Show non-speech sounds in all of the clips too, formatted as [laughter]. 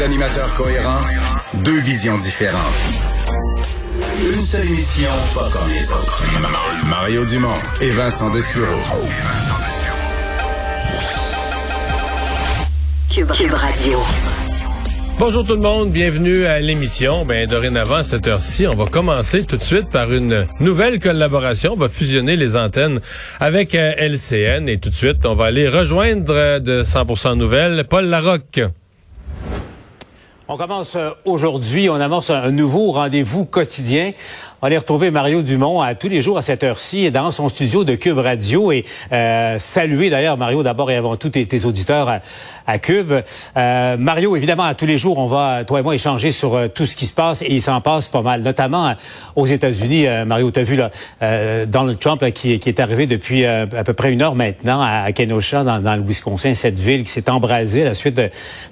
Deux animateurs cohérents, deux visions différentes. Une seule émission, pas comme les autres. Mario Dumont et Vincent Dessureau. Cube, Cube Radio. Bonjour tout le monde, bienvenue à l'émission. Ben dorénavant à cette heure-ci, on va commencer tout de suite par une nouvelle collaboration. On va fusionner les antennes avec euh, LCN et tout de suite, on va aller rejoindre euh, de 100% nouvelles Paul Larocque. On commence euh, aujourd'hui, on amorce un nouveau rendez-vous quotidien. On aller retrouver Mario Dumont à tous les jours à cette heure-ci dans son studio de Cube Radio et euh, saluer d'ailleurs Mario d'abord et avant tout tes, auditeurs à, Cube. Euh, Mario, évidemment, à tous les jours, on va, toi et moi, échanger sur euh, tout ce qui se passe et il s'en passe pas mal, notamment euh, aux États-Unis. Euh, Mario, tu as vu là, Donald Trump qui, qui, est arrivé depuis à peu près une heure maintenant à, Kenosha, dans, dans, le Wisconsin, cette ville qui s'est embrasée à la suite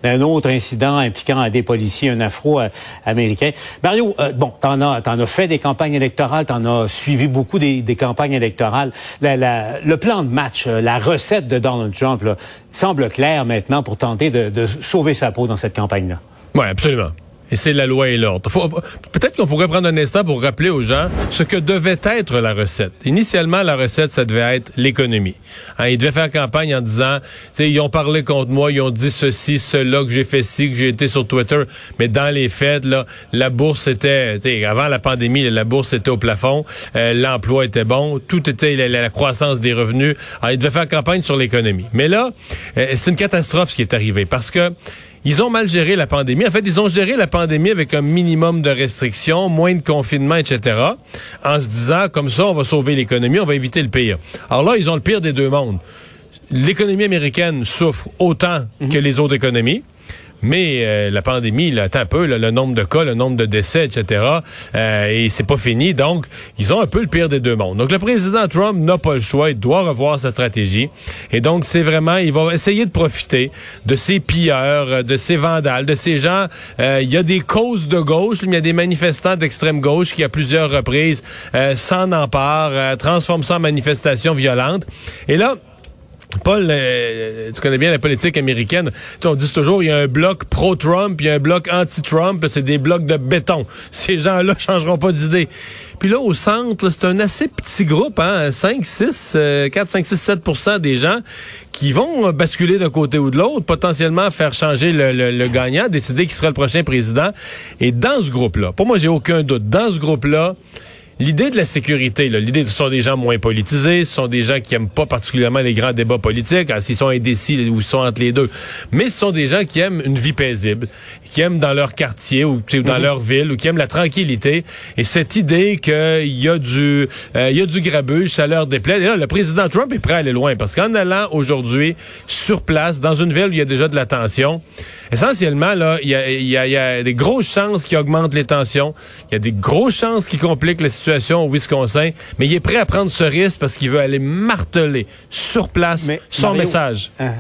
d'un autre incident impliquant des policiers, un afro-américain. Mario, bon, t'en as, en as fait des campagnes campagne électorale, tu as suivi beaucoup des, campagnes électorales. Le plan de match, euh, la recette de Donald Trump là, semble claire maintenant pour tenter de, de sauver sa peau dans cette campagne-là. Oui, absolument. Et c'est la loi et l'ordre. Peut-être qu'on pourrait prendre un instant pour rappeler aux gens ce que devait être la recette. Initialement, la recette, ça devait être l'économie. Hein, ils devaient faire campagne en disant, ils ont parlé contre moi, ils ont dit ceci, cela, que j'ai fait ci, que j'ai été sur Twitter. Mais dans les faits, là, la bourse était, avant la pandémie, la bourse était au plafond, euh, l'emploi était bon, tout était la, croissance des revenus. Alors, ils devaient faire campagne sur l'économie. Mais là, euh, c'est une catastrophe ce qui est arrivé parce que ils ont mal géré la pandémie. En fait, ils ont géré la pandémie avec un minimum de restrictions, moins de confinement, etc., en se disant, comme ça, on va sauver l'économie, on va éviter le pire. Alors là, ils ont le pire des deux mondes. L'économie américaine souffre autant que les autres économies. Mais euh, la pandémie, là, un peu, le nombre de cas, le nombre de décès, etc. Euh, et c'est pas fini. Donc, ils ont un peu le pire des deux mondes. Donc, le président Trump n'a pas le choix. Il doit revoir sa stratégie. Et donc, c'est vraiment, il va essayer de profiter de ces pilleurs, de ces vandales, de ces gens. Euh, il y a des causes de gauche, il y a des manifestants d'extrême gauche qui, à plusieurs reprises, s'en emparent, transforment ça en manifestation violente. Et là, Paul, euh, tu connais bien la politique américaine. Tu on dit toujours, il y a un bloc pro-Trump, il y a un bloc anti-Trump, c'est des blocs de béton. [laughs] Ces gens-là changeront pas d'idée. Puis là, au centre, c'est un assez petit groupe, hein, 5, 6, 4, 5, 6, 7% des gens qui vont basculer d'un côté ou de l'autre, potentiellement faire changer le, le gagnant, décider qui sera le prochain président. Et dans ce groupe-là, pour moi, j'ai aucun doute, dans ce groupe-là, l'idée de la sécurité, l'idée ce sont des gens moins politisés, ce sont des gens qui aiment pas particulièrement les grands débats politiques, hein, s'ils sont indécis ou sont entre les deux, mais ce sont des gens qui aiment une vie paisible, qui aiment dans leur quartier ou, dans mhm. leur ville ou qui aiment la tranquillité. Et cette idée qu'il y a du euh, il y a du grabuge, ça leur déplaît. Et là, le président Trump est prêt à aller loin parce qu'en allant aujourd'hui sur place dans une ville où il y a déjà de la tension, essentiellement là, il y a, y, a, y a des grosses chances qui augmentent les tensions, il y a des grosses chances qui compliquent la situation situation au Wisconsin, mais il est prêt à prendre ce risque parce qu'il veut aller marteler sur place son message. Hein?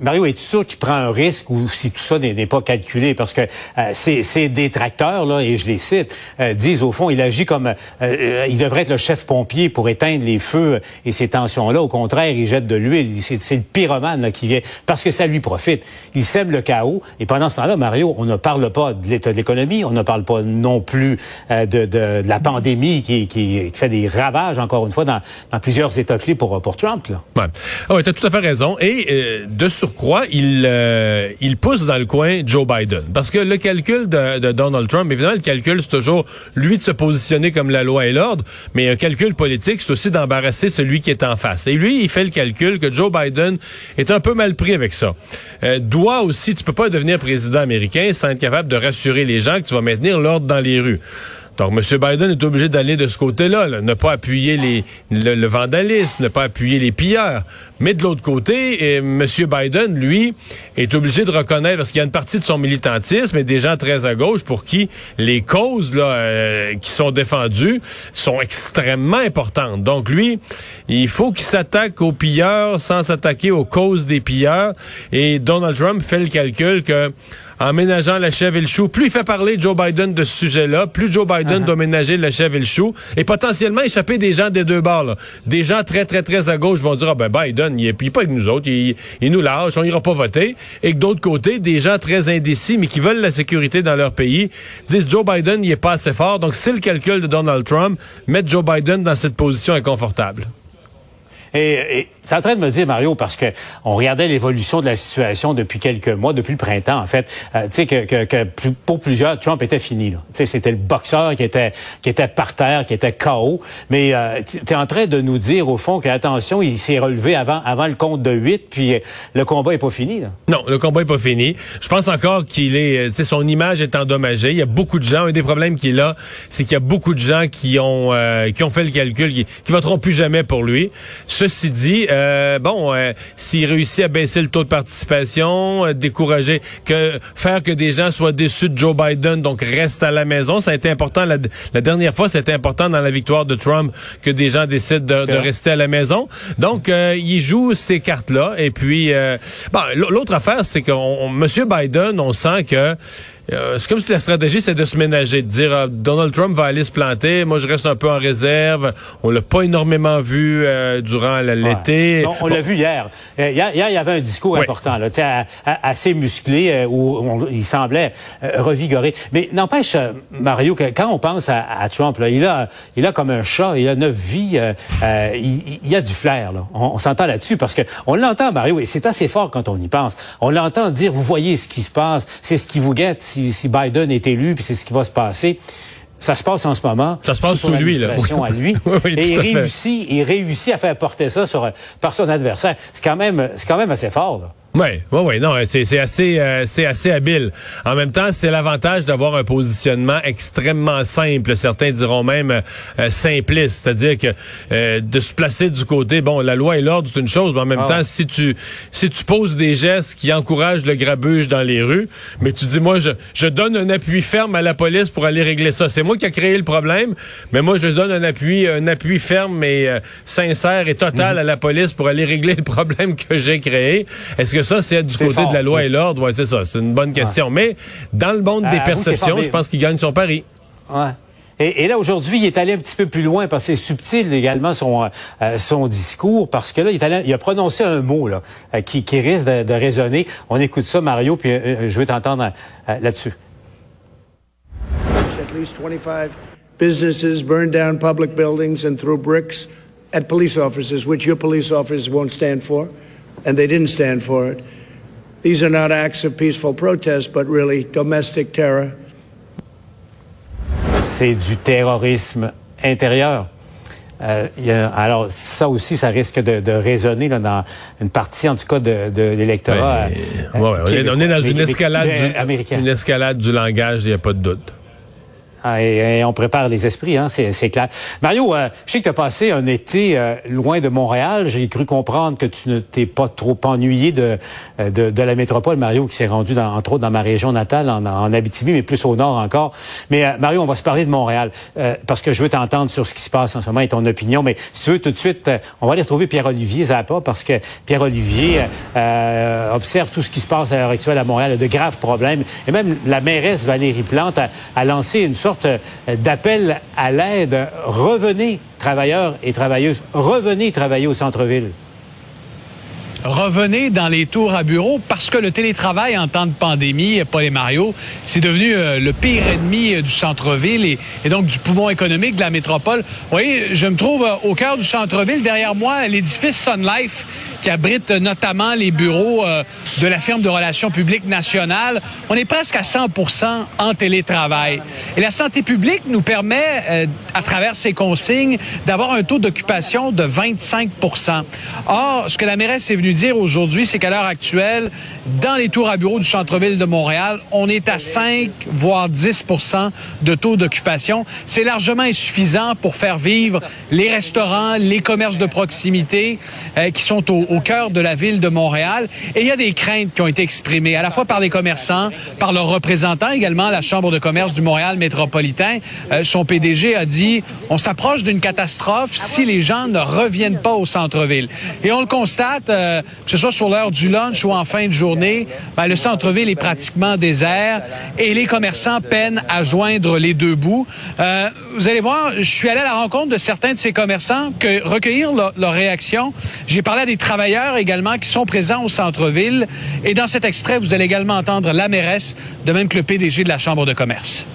Mario, es-tu sûr qu'il prend un risque ou si tout ça n'est pas calculé? Parce que euh, ces, détracteurs, là, et je les cite, euh, disent au fond, il agit comme... Euh, euh, il devrait être le chef pompier pour éteindre les feux et ces tensions-là. Au contraire, il jette de l'huile. C'est le pyromane qui vient parce que ça lui profite. Il sème le chaos. Et pendant ce temps-là, Mario, on ne parle pas de l'état de l'économie. On ne parle pas non plus de, de, de, la pandémie qui, qui, fait des ravages, encore une fois, dans, dans plusieurs états clés pour, pour Trump. Là. Ouais. Oh, tu as tout à fait raison. Et de ce croit, il, euh, il pousse dans le coin Joe Biden. Parce que le calcul de, de Donald Trump, évidemment, le calcul, c'est toujours lui de se positionner comme la loi et l'ordre, mais un calcul politique, c'est aussi d'embarrasser celui qui est en face. Et lui, il fait le calcul que Joe Biden est un peu mal pris avec ça. Euh, doit aussi, tu peux pas devenir président américain sans être capable de rassurer les gens que tu vas maintenir l'ordre dans les rues. Donc, M. Biden est obligé d'aller de ce côté-là, ne pas appuyer les, le, vandalisme, ne pas appuyer les pilleurs. Mais de l'autre côté, M. Biden, lui, est obligé de reconnaître, parce qu'il y a une partie de son militantisme et des gens très à gauche pour qui les causes là, euh, qui sont défendues sont extrêmement importantes. Donc, lui, il faut qu'il s'attaque aux pilleurs sans s'attaquer aux causes des pilleurs. Et Donald Trump fait le calcul que en ménageant la chèvre et le chou. Plus il fait parler Joe Biden de ce sujet-là, plus Joe Biden uh-huh. doit ménager la chèvre et le chou et potentiellement échapper des gens des deux bords. Des gens très, très, très à gauche vont dire, ah ben Biden, il est, pas avec nous autres, il, nous lâche, on ira pas voter. Et que d'autre côté, des gens très indécis, mais qui veulent la sécurité dans leur pays, disent Joe Biden, il est pas assez fort. Donc, c'est le calcul de Donald Trump, mettre Joe Biden dans cette position inconfortable. Et, c'est en train de me dire, Mario, parce que on regardait l'évolution de la situation depuis quelques mois, depuis le printemps, en fait. Euh, tu sais que, que, que, pour plusieurs, Trump était fini. Tu sais, c'était le boxeur qui était qui était par terre, qui était KO. Mais euh, tu es en train de nous dire, au fond, que attention, il s'est relevé avant avant le compte de 8, puis euh, le combat est pas fini. Là. Non, le combat est pas fini. Je pense encore qu'il est, sais, son image est endommagée. Il y a beaucoup de gens. Un des problèmes qu'il a, c'est qu'il y a beaucoup de gens qui ont qui ont fait le calcul, qui, qui voteront plus jamais pour lui. Ceci dit, euh, bon, euh, s'il réussit à baisser le taux de participation, euh, décourager, que faire que des gens soient déçus de Joe Biden, donc reste à la maison, ça a été important la, dernière fois, c'était important dans la victoire de Trump que des gens décident de, rester à la maison. Donc, il joue ces cartes-là. Et puis, bon, l'autre affaire, c'est que Monsieur Biden, on sent que euh, c'est comme si la stratégie, c'est de se ménager, de dire euh, Donald Trump va aller se planter, moi je reste un peu en réserve. On l'a pas énormément vu euh, durant l'été. On, l'a vu hier. hier. il y avait un discours important, là, assez musclé, où, il semblait revigoré. Mais n'empêche, Mario, que quand on pense à, Trump, là, il a, il a comme un chat, il a neuf vies, il, il, a du flair. Là. On, s'entend là-dessus parce que on l'entend, Mario, et c'est assez fort quand on y pense. On l'entend dire, vous voyez ce qui se passe, c'est ce qui vous guette si, Biden est élu, puis c'est ce qui va se passer. Ça se passe en ce moment. Ça se passe sous lui, là. à lui. [laughs] et il réussit, il réussit à faire porter ça sur, par son adversaire. C'est quand même, c'est quand même assez fort, là. Oui, oui, oui, non, c'est assez, euh, c'est assez habile. En même temps, c'est l'avantage d'avoir un positionnement extrêmement simple. Certains diront même euh, simpliste, c'est-à-dire que euh, de se placer du côté, bon, la loi et l'ordre c'est une chose, mais en même ah temps, si tu si tu poses des gestes qui encouragent le grabuge dans les rues, mais tu dis moi je je donne un appui ferme à la police pour aller régler ça. C'est moi qui a créé le problème, mais moi je donne un appui un appui ferme et sincère et total mhm. à la police pour aller régler le problème que j'ai créé. Est-ce que ça, c'est du côté de la loi et l'ordre. Ouais, c'est ça. C'est une bonne question. Mais dans le monde des perceptions, je pense qu'il gagne son pari. Ouais. Et, là, aujourd'hui, il est allé un petit peu plus loin parce que c'est subtil également son, euh, son discours parce que là, il, allé, il, a prononcé un mot là, euh, qui, qui, risque de, de, résonner. On écoute ça, Mario, puis euh, je veux t'entendre là-dessus. At least 25 businesses burned down public buildings and threw bricks at police officers, which your police officers won't stand for. And they didn't stand for it. These are not acts of peaceful protest, but really domestic terror. C'est du terrorisme intérieur. Euh, y a, alors ça aussi, ça risque de, de, résonner là, dans une partie, en tout cas, de, de l'électorat. Ouais, ouais, on, est, on, est, dans une escalade, du, une escalade du langage, il n'y a pas de doute. Ah, et, on prépare les esprits, hein, c'est clair. Mario, euh, je sais que tu as passé un été euh, loin de Montréal. J'ai cru comprendre que tu ne t'es pas trop ennuyé de, euh, de, de, la métropole, Mario, qui s'est rendu, dans, entre autres, dans ma région natale, en, en, Abitibi, mais plus au nord encore. Mais Mario, on va se parler de Montréal, parce que je veux t'entendre sur ce qui se passe en ce moment et ton opinion. Mais si tu veux, tout de suite, on va aller retrouver Pierre-Olivier Zappa, parce que Pierre-Olivier observe tout ce qui se passe à l'heure actuelle à Montréal, de graves problèmes. Et même la mairesse Valérie Plante a, a lancé une sorte euh, d'appel à l'aide. Revenez, travailleurs et travailleuses, revenez travailler au centre-ville revenez dans les tours à bureau parce que le télétravail en temps de pandémie, Paul et Mario, c'est devenu euh, le pire ennemi euh, du centre-ville et, et, donc du poumon économique de la métropole. Vous voyez, je me trouve au cœur du centre-ville, derrière moi, l'édifice Sun Life qui abrite notamment les bureaux euh, de la firme de relations publiques nationale. On est presque à 100 en télétravail. Et la santé publique nous permet, euh, à travers ces consignes, d'avoir un taux d'occupation de 25 Or, ce que la mairesse est venue dire aujourd'hui, c'est qu'à l'heure actuelle, dans les tours à bureaux du centre-ville de Montréal, on est à 5 voire 10 de taux d'occupation. C'est largement insuffisant pour faire vivre les restaurants, les commerces de proximité euh, qui sont au, au, cœur de la ville de Montréal. Et il y a des craintes qui ont été exprimées, à la fois par les commerçants, par leurs représentants également, la Chambre de commerce du Montréal métropolitain. Euh, son PDG a dit, on s'approche d'une catastrophe si les gens ne reviennent pas au centre-ville. Et on le constate, euh, que ce soit sur l'heure du lunch ou en fin de journée, ben, le centre-ville est pratiquement désert et les commerçants peinent à joindre les deux bouts. Euh, vous allez voir, je suis allé à la rencontre de certains de ces commerçants, que recueillir leur, leur réaction. J'ai parlé à des travailleurs également qui sont présents au centre-ville. Et dans cet extrait, vous allez également entendre la mairesse, de même que le PDG de la Chambre de commerce.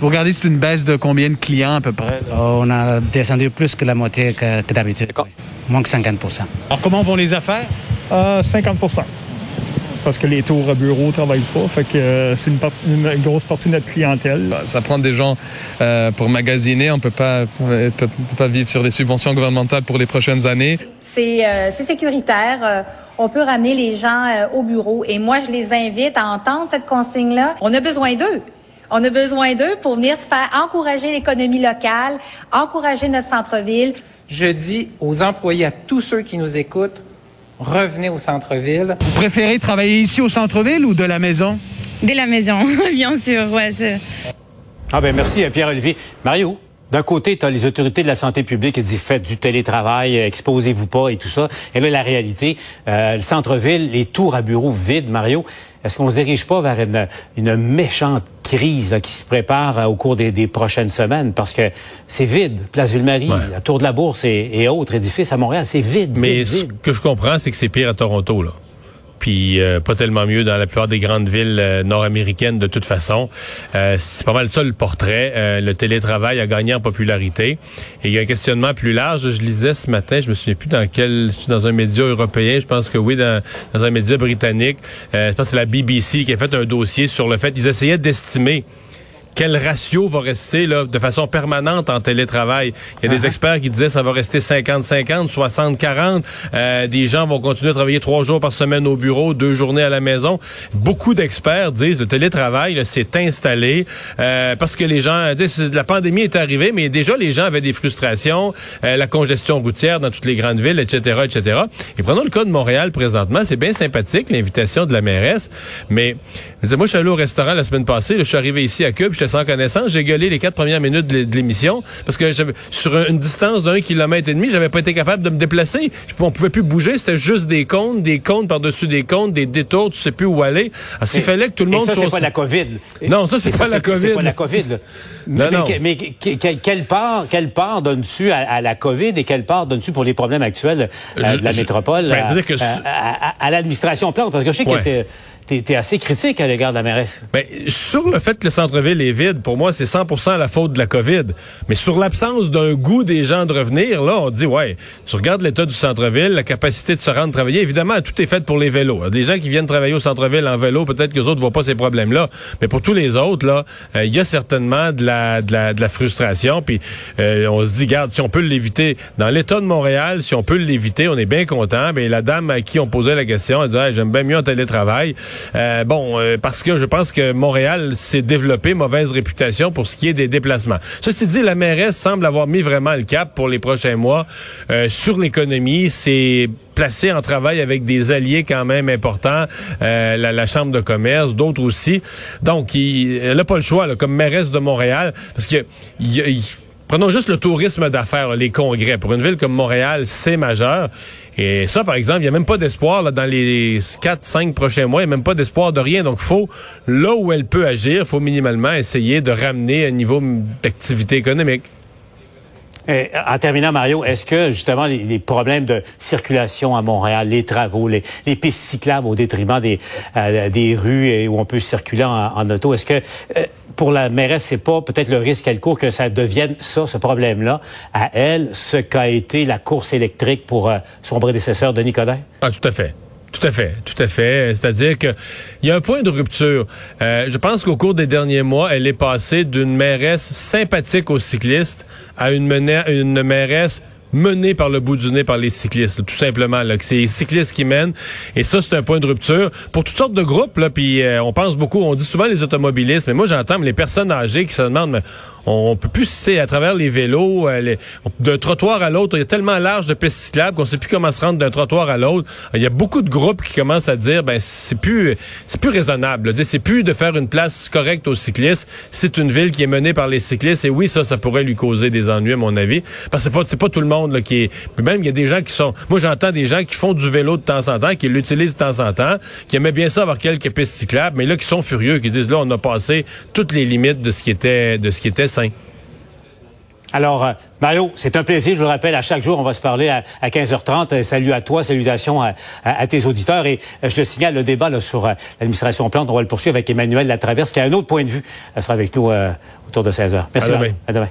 Vous regardez, c'est une baisse de combien de clients à peu près? On a descendu plus que la moitié que, que d'habitude. Moins que 50% Alors, comment vont les affaires? Euh, 50 parce que les tours à bureau ne travaillent pas. Fait que euh, c'est une, une, grosse partie de notre clientèle. Bah, ça prend des gens euh, pour magasiner. On ne peut pas, peut, peut pas vivre sur des subventions gouvernementales pour les prochaines années. C'est euh, sécuritaire. on peut ramener les gens au bureau. Et moi, je les invite à entendre cette consigne-là. On a besoin d'eux. On a besoin d'eux pour venir faire encourager l'économie locale, encourager notre centre-ville. Je dis aux employés, à tous ceux qui nous écoutent, revenez au centre-ville. Vous préférez travailler ici au centre-ville ou de la maison? De la maison, [laughs] bien sûr, ouais. Ah ben merci Pierre-Olivier. Mario, d'un côté, tu as les autorités de la santé publique qui disent faites du télétravail, exposez-vous pas et tout ça. Et là, la réalité, euh, le centre-ville, les tours à bureaux vides, Mario, est-ce qu'on ne se dirige pas vers une, une méchante crise qui se prépare euh, au cours des, des, prochaines semaines? Parce que c'est vide. Place Ville-Marie, la Tour de la Bourse et, et, autres édifices à Montréal, c'est vide. Mais vide, ce que je comprends, c'est que c'est pire à Toronto, là puis euh, pas tellement mieux dans la plupart des grandes villes euh, nord-américaines de toute façon. Euh, c'est pas mal ça le portrait. Euh, le télétravail a gagné en popularité. Et il y a un questionnement plus large. Je lisais ce matin, je me souviens plus dans quel, dans un média européen, je pense que oui, dans, dans un média britannique. je pense que c'est la BBC qui a fait un dossier sur le fait, ils essayaient d'estimer quel ratio va rester là, de façon permanente en télétravail? Il y a des uh-huh. experts qui disaient ça va rester 50-50, 60-40. Euh, des gens vont continuer à travailler trois jours par semaine au bureau, deux journées à la maison. Beaucoup d'experts disent le télétravail s'est installé euh, parce que les gens disent la pandémie est arrivée, mais déjà les gens avaient des frustrations, euh, la congestion routière dans toutes les grandes villes, etc., etc. Et prenons le cas de Montréal présentement. C'est bien sympathique l'invitation de la mairesse, mais moi je suis allé au restaurant la semaine passée, je suis arrivé ici à Cube, sans connaissance. J'ai gueulé les quatre premières minutes de l'émission parce que sur une distance d'un kilomètre et demi, j'avais pas été capable de me déplacer. On pouvait plus bouger, c'était juste des comptes, des comptes par-dessus des comptes, des détours, tu sais plus où aller. Alors, s'il fallait que tout le monde et ça, soit... c'est pas la COVID. Non, ça, c'est pas, la COVID. C'est pas la COVID. non, mais, non. mais, quelle part, quelle part donnes-tu à, la COVID et quelle part donnes-tu pour les problèmes actuels euh, de la métropole ben, à, à, l'administration plante? Parce que je sais que t'es assez critique à l'égard de la mairesse. Ben, sur le fait que le centre-ville est vide, pour moi, c'est 100% la faute de la COVID. Mais sur l'absence d'un goût des gens de revenir, là, on dit, ouais, tu regardes l'état du centre-ville, la capacité de se rendre travailler. Évidemment, tout est fait pour les vélos. Des gens qui viennent travailler au centre-ville en vélo, peut-être que les autres ne voient pas ces problèmes-là. Mais pour tous les autres, là, euh, il y a certainement de la, de la, de la frustration. Puis euh, on se dit, garde, si on peut l'éviter dans l'état de Montréal, si on peut l'éviter, on est bien content. Ben, la dame à qui on posait la question, elle dit, j'aime bien mieux en télétravail. Euh, bon, euh, parce que je pense que Montréal s'est développé mauvaise réputation pour ce qui est des déplacements. Ceci dit, la mairesse semble avoir mis vraiment le cap pour les prochains mois euh, sur l'économie. C'est placé en travail avec des alliés quand même importants, la, la, Chambre de commerce, d'autres aussi. Donc, il, elle n'a pas le choix, là, comme mairesse de Montréal, parce que il, Prenons juste le tourisme d'affaires, les congrès. Pour une ville comme Montréal, c'est majeur. Et ça, par exemple, il n'y a même pas d'espoir dans les 4-5 prochains mois. Il n'y a même pas d'espoir de rien. Donc, faut, là où elle peut agir, faut minimalement essayer de ramener un niveau d'activité économique. Et en terminant, Mario, est-ce que justement les, problèmes de circulation à Montréal, les travaux, les, pistes cyclables au détriment des, euh, des rues où on peut circuler en, auto, est-ce que euh, pour la mairesse, c'est pas peut-être le risque qu'elle court que ça devienne ça, ce problème-là, à elle, ce qu'a été la course électrique pour euh, son prédécesseur Denis Coderre? Ah, tout à fait. Tout à fait, tout à fait. C'est-à-dire que il y a un point de rupture. Euh, je pense qu'au cours des derniers mois, elle est passée d'une mairesse sympathique aux cyclistes à une, mairesse menée par le bout du nez par les cyclistes, tout simplement. Là, c'est les cyclistes qui mènent. Et ça, c'est un point de rupture pour toutes sortes de groupes. Là, puis euh, on pense beaucoup, on dit souvent les automobilistes, mais moi j'entends les personnes âgées qui se demandent, mais on, peut plus, c'est à travers les vélos, euh, d'un trottoir à l'autre, il y a tellement large de pistes cyclables qu'on sait plus comment se rendre d'un trottoir à l'autre. Il y a beaucoup de groupes qui commencent à dire, ben c'est plus, c'est plus raisonnable. C'est plus de faire une place correcte aux cyclistes. C'est une ville qui est menée par les cyclistes et oui, ça, ça pourrait lui causer des ennuis à mon avis, parce que c'est pas, c'est pas tout le monde là, qui est. même il y a des gens qui sont. Moi, j'entends des gens qui font du vélo de temps en temps, qui l'utilisent de temps en temps, qui aimaient bien ça avoir quelques pistes cyclables, mais là qui sont furieux, qui disent là, on a passé toutes les limites de ce qui était, de ce qui était Alors, euh, Mario, c'est un plaisir. Je vous le rappelle, à chaque jour, on va se parler à, 15h30. Euh, salut à toi, salutations à, tes auditeurs. Et euh, je le signale, le débat sur l'administration Plante, on va le poursuivre avec Emmanuel Latraverse, qui a un autre point de vue. Elle sera avec nous autour de 16h. Merci. À demain.